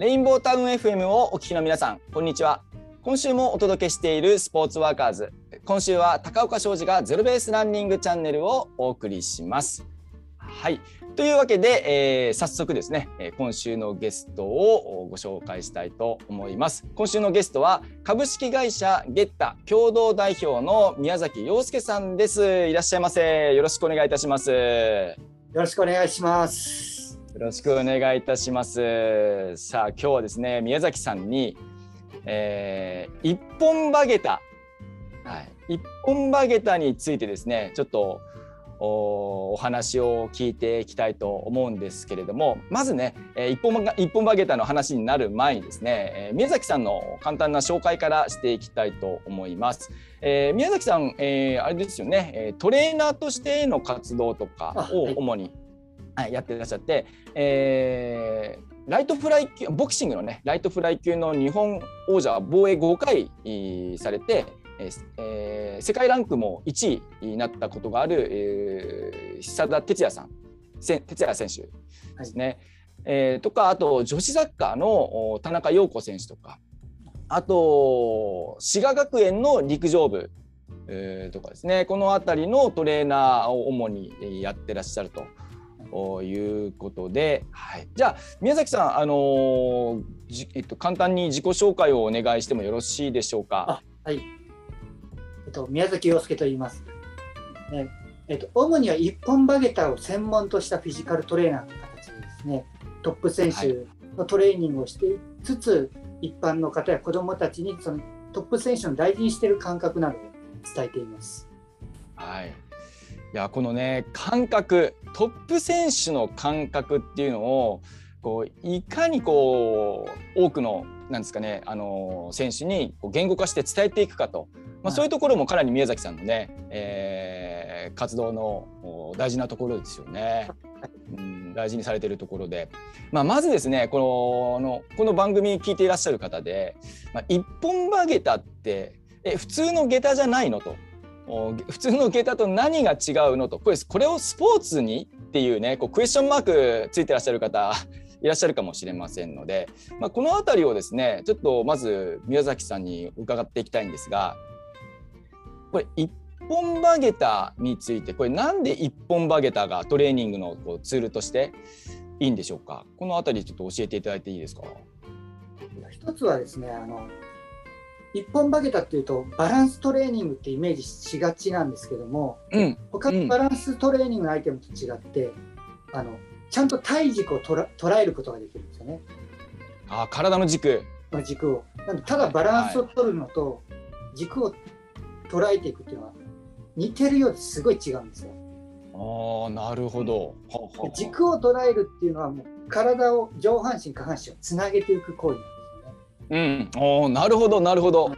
レインボータウン FM をお聞きの皆さん、こんにちは。今週もお届けしているスポーツワーカーズ。今週は高岡昌司がゼロベースランニングチャンネルをお送りします。はい。というわけで、えー、早速ですね、今週のゲストをご紹介したいと思います。今週のゲストは株式会社ゲッタ共同代表の宮崎洋介さんです。いらっしゃいませ。よろしくお願いいたします。よろしくお願いします。よろしくお願いいたします。さあ今日はですね宮崎さんにえー、一本バゲタ、はい、一本バゲタについてですねちょっとお話を聞いていきたいと思うんですけれどもまずね、えー、一本一本バゲタの話になる前にですね、えー、宮崎さんの簡単な紹介からしていきたいと思います。えー、宮崎さん、えー、あれですよねトレーナーとしての活動とかを主に、はい、やってらっしゃって、えー、ライトフライ級ボクシングのねライトフライ級の日本王者防衛5回されて、えー、世界ランクも1位になったことがある、えー、久田哲也さん哲也選手ですね、はい、えー、とかあと女子サッカーの田中陽子選手とかあと滋賀学園の陸上部、えー、とかですね。この辺りのトレーナーを主にやってらっしゃると。ということで、はい、じゃあ宮崎さん、あのー、えっと、簡単に自己紹介をお願いしてもよろしいでしょうか？はい、えっと、宮崎洋介と言います。ねえっと、主には一本バゲタを専門としたフィジカルトレーナーという形でですねトップ選手のトレーニングをしていつつ、はい、一般の方や子どもたちにそのトップ選手の大事にしている感覚などを伝えています。はいいやこのね感覚トップ選手の感覚っていうのをこういかにこう多くのなんですかねあの選手に言語化して伝えていくかと、まあ、そういうところもかなり宮崎さんのね、えー、活動の大事なところですよね。うん、大事にされているところで、まあ、まずですねこのこの番組聞いていらっしゃる方で、まあ、一本歯下駄ってえ普通の下駄じゃないのと。普通の下駄と何が違うのと。これこれをスポーツにっていうねこうクエスチョンマークついてらっしゃる方いらっしゃるかもしれませんので、まあ、この辺りをですねちょっとまず宮崎さんに伺っていきたいんですがこれ一本バゲタについてこれなんで一本バゲタがトレーニングのこうツールとしていいんでしょうか？この辺りちょっと教えていただいていいですか？一つはですねあの一本バゲタっていうとバランストレーニングってイメージしがちなんですけども、うん、他のバランストレーニングのアイテムと違って、うん、あのちゃんと体軸を捉えることができるんですよね。あ体の軸。軸を。ただバランスを取るのと軸を捉えていくっていうのは似てるようですごい違うんですよ。ああなるほど。軸を捉えるっていうのはもう体を上半身下半身をつなげていく行為なんです。うん、おなるほどなるほど。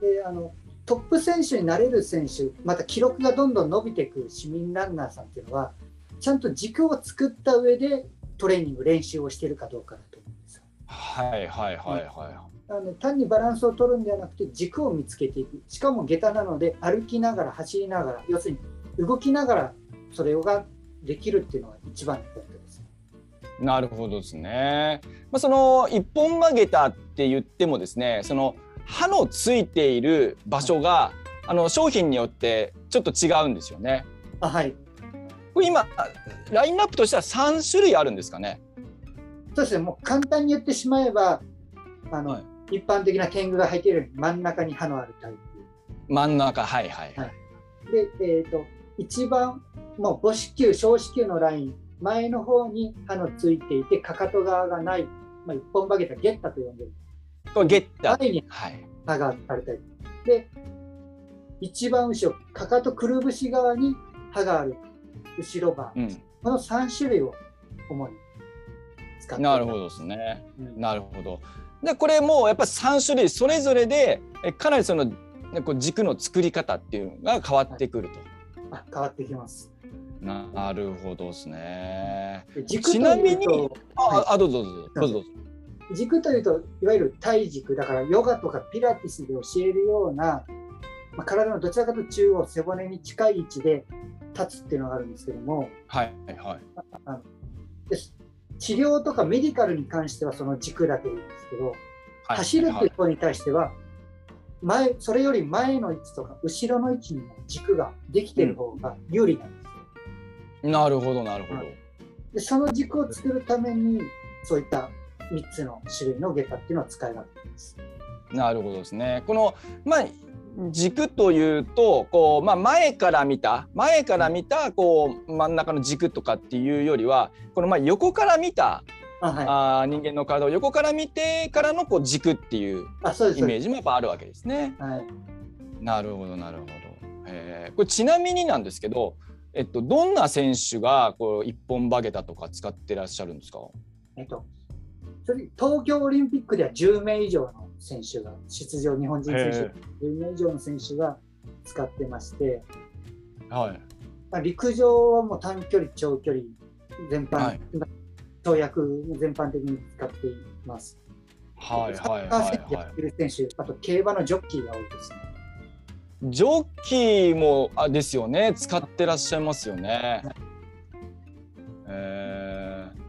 であのトップ選手になれる選手また記録がどんどん伸びていく市民ランナーさんっていうのはちゃんと軸を作った上でトレーニング練習をしているかどうかだと思うんですよ。はいはいはいはい。なので単にバランスを取るんではなくて軸を見つけていくしかも下駄なので歩きながら走りながら要するに動きながらそれができるっていうのが一番のポイントです。なるほどですね。まあ、その一本曲げたって言ってもですねその刃のついている場所が、あの商品によってちょっと違うんですよね。あはい。これ今ラインナップとしては3種類あるんですかね？そうですね。もう簡単に言ってしまえばあの、はい、一般的な天狗が入っている真ん中に刃のあるタイプ。真ん中はいはい、はい、でえっ、ー、と一番もう母子球小子球のライン前の方に刃のついていてかかと側がない、まあ、一本曲げたゲッタと呼んでる。これゲッタ。前に刃がされたり、で一番後ろかかとくるぶし側に刃がある。後ろ刃、うん、この3種類を主に使ってなるほどですね、うん、なるほど。でこれもやっぱり3種類それぞれでかなりそのこう軸の作り方っていうのが変わってくると、はい、あ変わってきますなるほどですね。ちなみに、あ、あ、どうぞどうぞ、どうぞ。軸というと、いわゆる体軸、だからヨガとかピラティスで教えるような、まあ、体のどちらかと中央、背骨に近い位置で立つっていうのがあるんですけども、はいはい。あです治療とかメディカルに関してはその軸だけいいんですけど、はい走るってはいいうことに対しては、前それより前の位置とか後ろの位置にも軸ができてる方が有利なんですよ。なるほどなるほど。でその軸を作るためにそういった3つの種類の下駄っていうのは使い分けてます。なるほどですね。このまあ軸というとこう、まあ、前から見た前から見たこう真ん中の軸とかっていうよりはこのまあ横から見たあはい、あー人間の体を横から見てからのこう軸っていうイメージもやっぱあるわけですね。はい、なるほどなるほど。えーこれちなみになんですけど、えっと、どんな選手がこう一本バゲタとか使ってらっしゃるんですか？えっと、それ東京オリンピックでは10名以上の選手が出場日本人選手へ10名以上の選手が使ってまして、はい。まあ、陸上はもう短距離長距離全般、はい。跳躍全般的に使っています。はいサはいはい。ッカー選手やはってる選手、あと競馬のジョッキーが多いですね。い。ジョッキーもあですよね使ってらっしゃいますよね。えー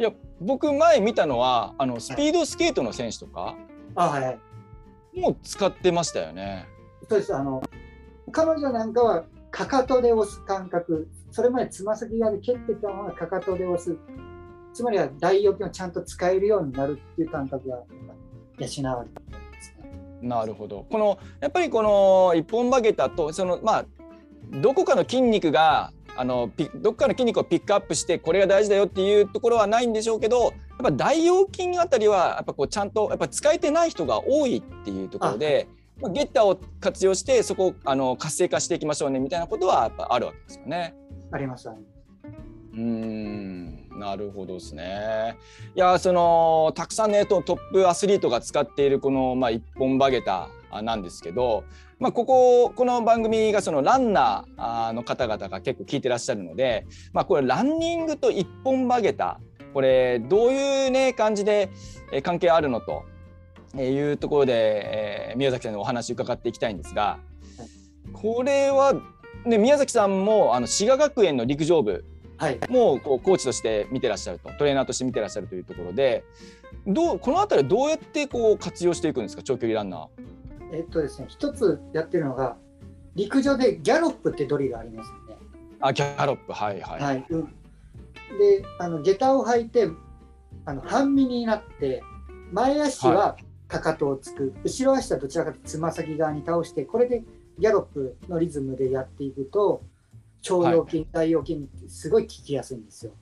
いや僕前見たのはあのスピードスケートの選手とかあはいはい。も使ってましたよね。そうです。あの彼女なんかはかかとで押す感覚、それまでつま先側で蹴ってたのがかかとで押す、つまりは大腰筋をちゃんと使えるようになるっていう感覚が養われてですね。なるほど。このやっぱりこの一本バゲタとそのまあどこかの筋肉があのピどこかの筋肉をピックアップしてこれが大事だよっていうところはないんでしょうけどやっぱ大腰筋あたりはやっぱこうちゃんとやっぱ使えてない人が多いっていうところで、まあ、ゲッターを活用してそこをあの活性化していきましょうねみたいなことはやっぱあるわけですよね。あります、あります。うーんなるほどですね。いやそのたくさんねとトップアスリートが使っているこの、まあ、一本バゲタなんですけど、まあ、こここの番組がそのランナーの方々が結構聞いてらっしゃるので、まあ、これランニングと一本バゲタこれどういうね感じでえ関係あるのというところで、えー宮崎さんのお話伺っていきたいんですがこれは、ね、宮崎さんもあの滋賀学園の陸上部はい。もうこうコーチとして見てらっしゃるとトレーナーとして見てらっしゃるというところでどうこの辺りどうやってこう活用していくんですか長距離ランナー。えっとですね、一つやってるのが、陸上でギャロップってドリルありますよね。あギャロップはいはい。はい。うん、で、あの下駄を履いて、あの半身になって、前足はかかとをつく、後ろ足はどちらかとつま先側に倒して、これでギャロップのリズムでやっていくと、腸腰筋、大腰筋ってすごい効きやすいんですよ。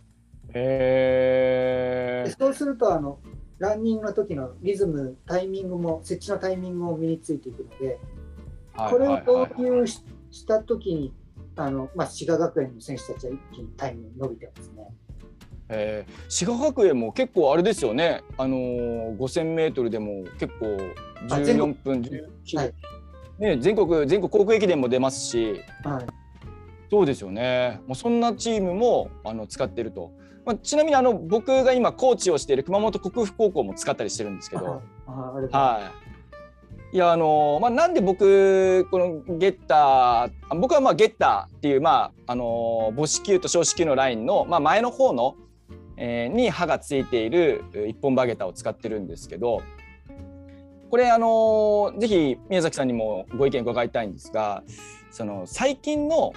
へでそうするとあのランニングの時のリズムタイミングも設置のタイミングも身についていくので、ーこれを導入しした時にあの、まあ、滋賀学園の選手たちは一気にタイム伸びてますね。えー。滋賀学園も結構あれですよね、あのー、5000メートルでも結構14あ全国分19、はい。ね、全国全国高校駅伝も出ますし。はい、そうですよねもうそんなチームもあの使ってると、まあ、ちなみにあの僕が今コーチをしている熊本国府高校も使ったりしてるんですけど。はい。いやあのまあなんで僕このゲッターあ僕はまあゲッターっていうまああの母子球と小子球のラインのまあ前の方の、えーに刃がついている一本バゲタを使ってるんですけどこれあのぜひ宮崎さんにもご意見伺いたいんですがその最近のお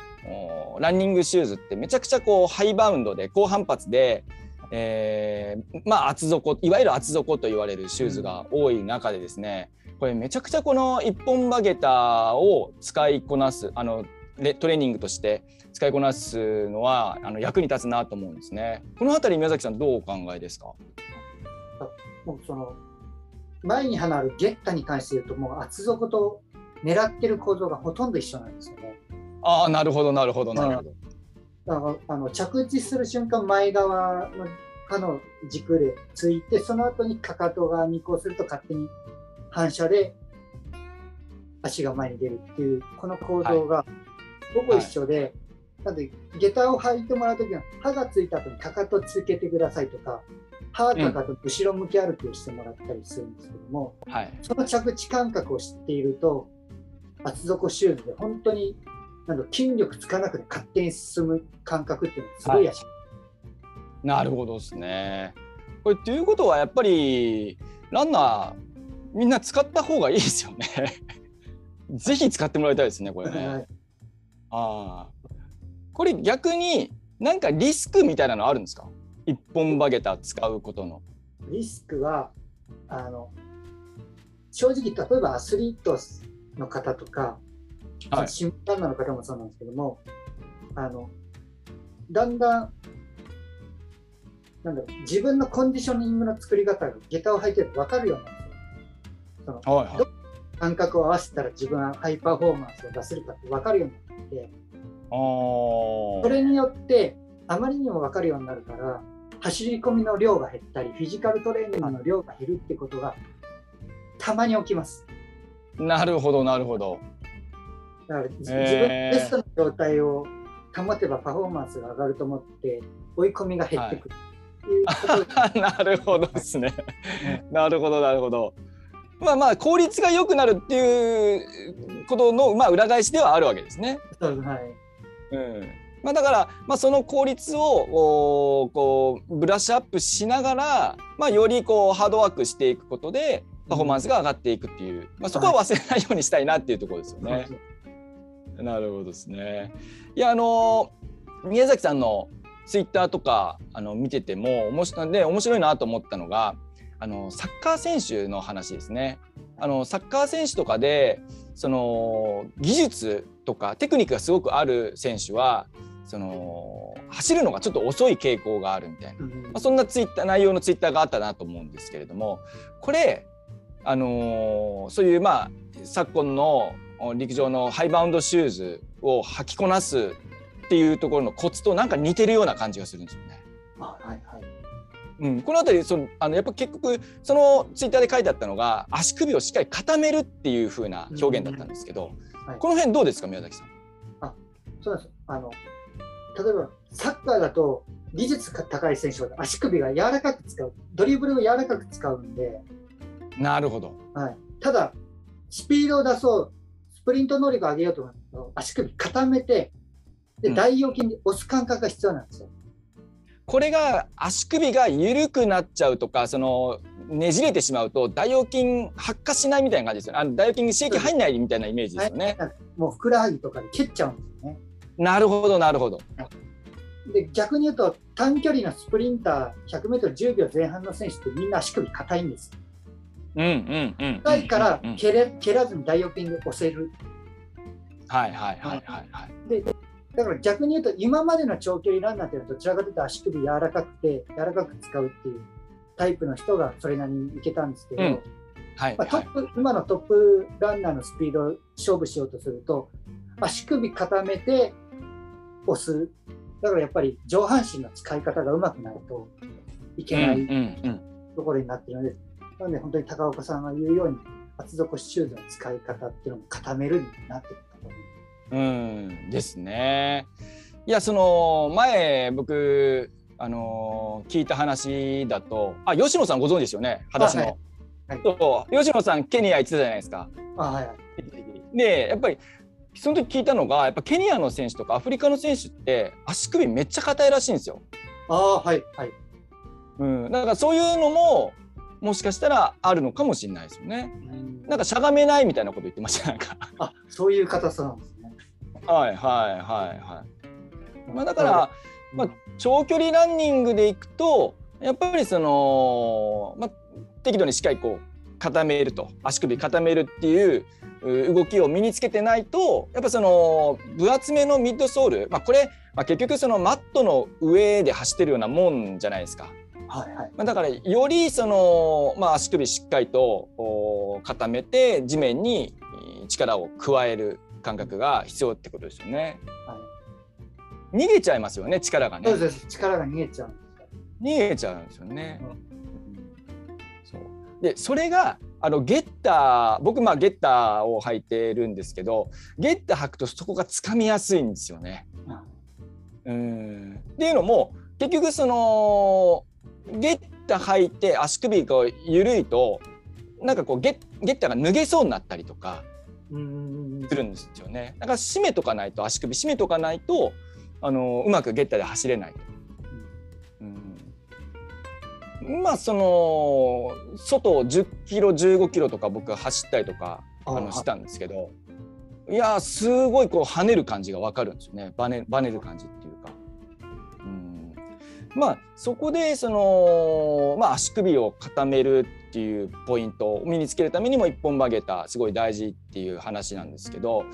ランニングシューズってめちゃくちゃこうハイバウンドで高反発で、えーまあ厚底いわゆる厚底と言われるシューズが多い中でですね、これめちゃくちゃこの一本バゲタを使いこなすあのトレーニングとして使いこなすのはあの役に立つなと思うんですね。このあたり宮崎さんどうお考えですか？もうその前に離るゲッタに関して言うともう厚底と狙ってる構造がほとんど一緒なんですよね。ああなるほどなるほどなるほど。だからあの着地する瞬間前側の刃の軸でついてその後にかかと側にこうすると勝手に反射で足が前に出るっていうこの構造がほぼ一緒で、なんで下駄を履いてもらうときは刃がついた後にかかとつけてくださいとか刃かかと後ろ向き歩きをしてもらったりするんですけども、はい。その着地感覚を知っていると厚底シューズで本当になんだろう筋力つかなくて勝手に進む感覚っていうのはすごいやし、なるほどですね。これということはやっぱりランナーみんな使った方がいいですよね。ぜひ使ってもらいたいですねこれね。はいああ。これ逆になんかリスクみたいなのあるんですか？一本バゲタ使うことの。リスクはあの正直例えばアスリートの方とか、はい新聞ランナーの方もそうなんですけどもあのだんだんなんだろう自分のコンディショニングの作り方が下駄を履いてると分かるようになるんですよ。そのはいど感覚を合わせたら自分はハイパフォーマンスを出せるかって分かるようになってそれによってあまりにも分かるようになるから走り込みの量が減ったりフィジカルトレーニングの量が減るってことがたまに起きますなるほどなるほど。だから、自分のベストの状態を保てばパフォーマンスが上がると思って追い込みが減ってくるってい なるほどですね。なるほどなるほど。まあまあ効率が良くなるっていうことのまあ裏返しではあるわけですね。はいうん。まあだからまあその効率をこうブラッシュアップしながらまあよりこうハードワークしていくことでパフォーマンスが上がっていくっていう、まあそこは忘れないようにしたいなっていうところですよね。なるほどですね。いやあの宮崎さんのツイッターとかあの見てても面白いで面白いなと思ったのがあのサッカー選手の話ですね。あのサッカー選手とかでその技術とかテクニックがすごくある選手はその走るのがちょっと遅い傾向があるみたいな、うんまあ、そんなツイッター内容のツイッターがあったなと思うんですけれどもこれあのーそういうまあ昨今の陸上のハイバウンドシューズを履きこなすっていうところのコツとなんか似てるような感じがするんですよね。あはいはい。うん、この辺りそのあのやっぱ結局そのツイッターで書いてあったのが足首をしっかり固めるっていう風な表現だったんですけど、はい。この辺どうですか宮崎さん？そうです。あの例えばサッカーだと技術が高い選手は足首が柔らかく使う。ドリブルを柔らかく使うんで、なるほど。はい、ただスピードを出そうスプリント能力を上げようと思うと足首固めてでうん大腰筋に押す感覚が必要なんですよ。これが足首が緩くなっちゃうとかそのねじれてしまうと大腰筋発火しないみたいな感じですよね。あの大腰筋に刺激入んないみたいなイメージですよね。もうふくらはぎとかで蹴っちゃうんですよね。なるほどなるほど。で逆に言うと短距離のスプリンター 100m10 秒前半の選手ってみんな足首硬いんです。うんうんうん。硬いからうんうん蹴れ蹴らずに大腰筋で押せる。はいはいはいはいはい。だから逆に言うと今までの長距離ランナーっていうのはどちらかというと足首柔らかくて柔らかく使うっていうタイプの人がそれなりにいけたんですけど、うんはいまあ、トはいッ。プ今のトップランナーのスピードを勝負しようとすると足首固めて押すだからやっぱり上半身の使い方がうまくないといけないうんうんところになっているので、なので本当に高岡さんが言うように厚底シューズの使い方っていうのも固めるになってくると思。うんですね。いやその前僕あの聞いた話だとあ吉野さんご存知ですよね裸足の。はいはい吉野さんケニア行ってたじゃないですか。あはいはいでやっぱりその時聞いたのがやっぱケニアの選手とかアフリカの選手って足首めっちゃ硬いらしいんですよ。ああはいはいうん、だからそういうのももしかしたらあるのかもしれないですよね。うんなんかしゃがめないみたいなこと言ってましたなんか。あそういう硬さなんですね。はいはいはいはい。まあだから、まあ、長距離ランニングでいくとやっぱりその、まあ、適度にしっかりこう固めると足首固めるっていうう動きを身につけてないとやっぱその分厚めのミッドソール、まあ、これ、まあ、結局そのマットの上で走ってるようなもんじゃないですか。はいはいまあ、だからよりその、まあ、足首しっかりとお固めて地面にえー力を加える感覚が必要ってことですよね。はい逃げちゃいますよね力がねそうです力が逃げちゃうんですよ。逃げちゃうんですよね。そうでそれがあのゲッター僕まあゲッターを履いてるんですけどゲッター履くとそこがつかみやすいんですよね。うんっていうのも結局そのゲッター履いて足首が緩いとなんかこうゲッゲッターが脱げそうになったりとかうんするんですよね。だから締めとかないと足首締めとかないとあのうまくゲッターで走れないまあその外を10キロ15キロとか僕走ったりとかあのしたんですけどいやすごいこう跳ねる感じが分かるんですよね。バネバネる感じっまあそこでその、まあ、足首を固めるっていうポイントを身につけるためにも一本曲げたすごい大事っていう話なんですけど、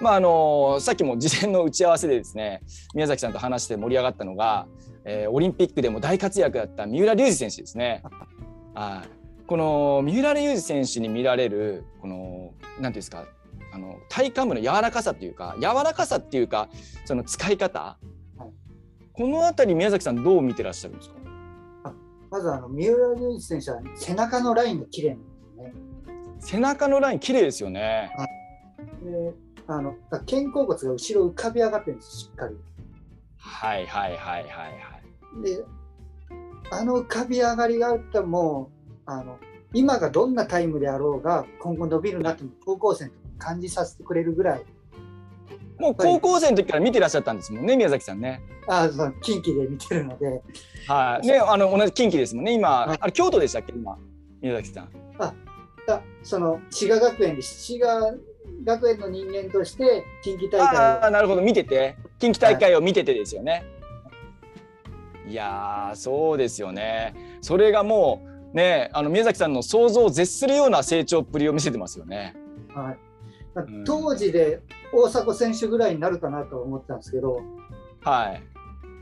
まあ、あのさっきも事前の打ち合わせでですね宮崎さんと話して盛り上がったのが、えー、オリンピックでも大活躍だった三浦龍司選手ですね。はいこの三浦龍司選手に見られるこの何ていうんですかあの体幹部の柔らかさっていうか柔らかさっていうかその使い方、この辺り宮崎さんどう見てらっしゃるんですか？まずあの三浦龍司選手は背中のラインが綺麗なんですよね。背中のライン綺麗ですよね。はい、であの肩甲骨が後ろ浮かび上がってるんですしっかり。はいはいはいはいはい。であの浮かび上がりがあったらもうあの今がどんなタイムであろうが今後伸びるなって高校生と感じさせてくれるぐらいもう高校生の時から見てらっしゃったんですもんね宮崎さんね。あそう近畿で見てるので。はい。ねあの同じ近畿ですもんね今、あれ京都でしたっけ今宮崎さん。あその滋賀学園で滋賀学園の人間として近畿大会あなるほど見てて近畿大会を見ててですよね。はい、いやそうですよね。それがもうねあの宮崎さんの想像を絶するような成長っぷりを見せてますよね。はい。当時で大迫選手ぐらいになるかなと思ってたんですけど、はい、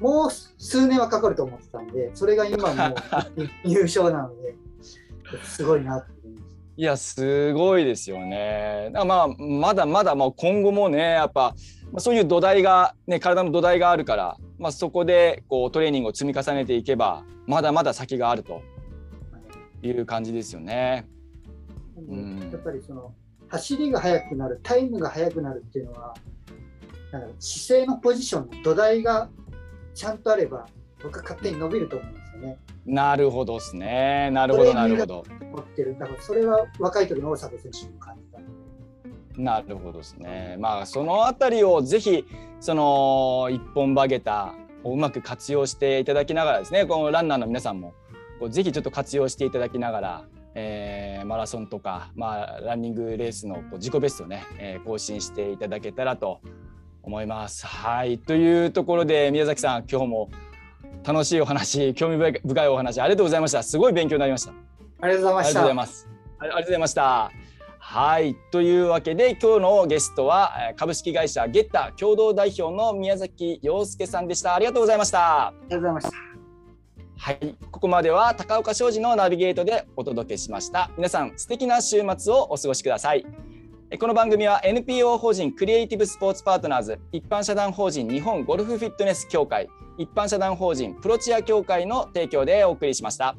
もう数年はかかると思ってたんでそれが今も 優勝なのですごいなっていやすごいですよね。まあまだまだもう今後もねやっぱそういう土台がね体の土台があるから、まあ、そこでこうトレーニングを積み重ねていけばまだまだ先があるという感じですよね。うん、やっぱりその走りが速くなるタイムが速くなるっていうのは姿勢のポジションの土台がちゃんとあれば僕は勝手に伸びると思うんですよね。なるほどですね。なるほどなるほど。持ってるだからそれは若い時の大迫選手に感じた。なるほどですね。まあそのあたりをぜひその一本バゲタをうまく活用していただきながらですねこのランナーの皆さんもこうぜひちょっと活用していただきながらえー、マラソンとか、まあ、ランニングレースのこう自己ベストね、えー、更新していただけたらと思います。はいというところで宮崎さん今日も楽しいお話興味深いお話ありがとうございました。すごい勉強になりました。ありがとうございました。ありがとうございます。ありがとうございました。はいというわけで今日のゲストは株式会社ゲッタ共同代表の宮崎洋介さんでした。ありがとうございました。ありがとうございました。はい、ここまでは高岡商事のナビゲートでお届けしました。皆さん素敵な週末をお過ごしください。この番組は NPO 法人クリエイティブスポーツパートナーズ一般社団法人日本ゴルフフィットネス協会一般社団法人プロチア協会の提供でお送りしました。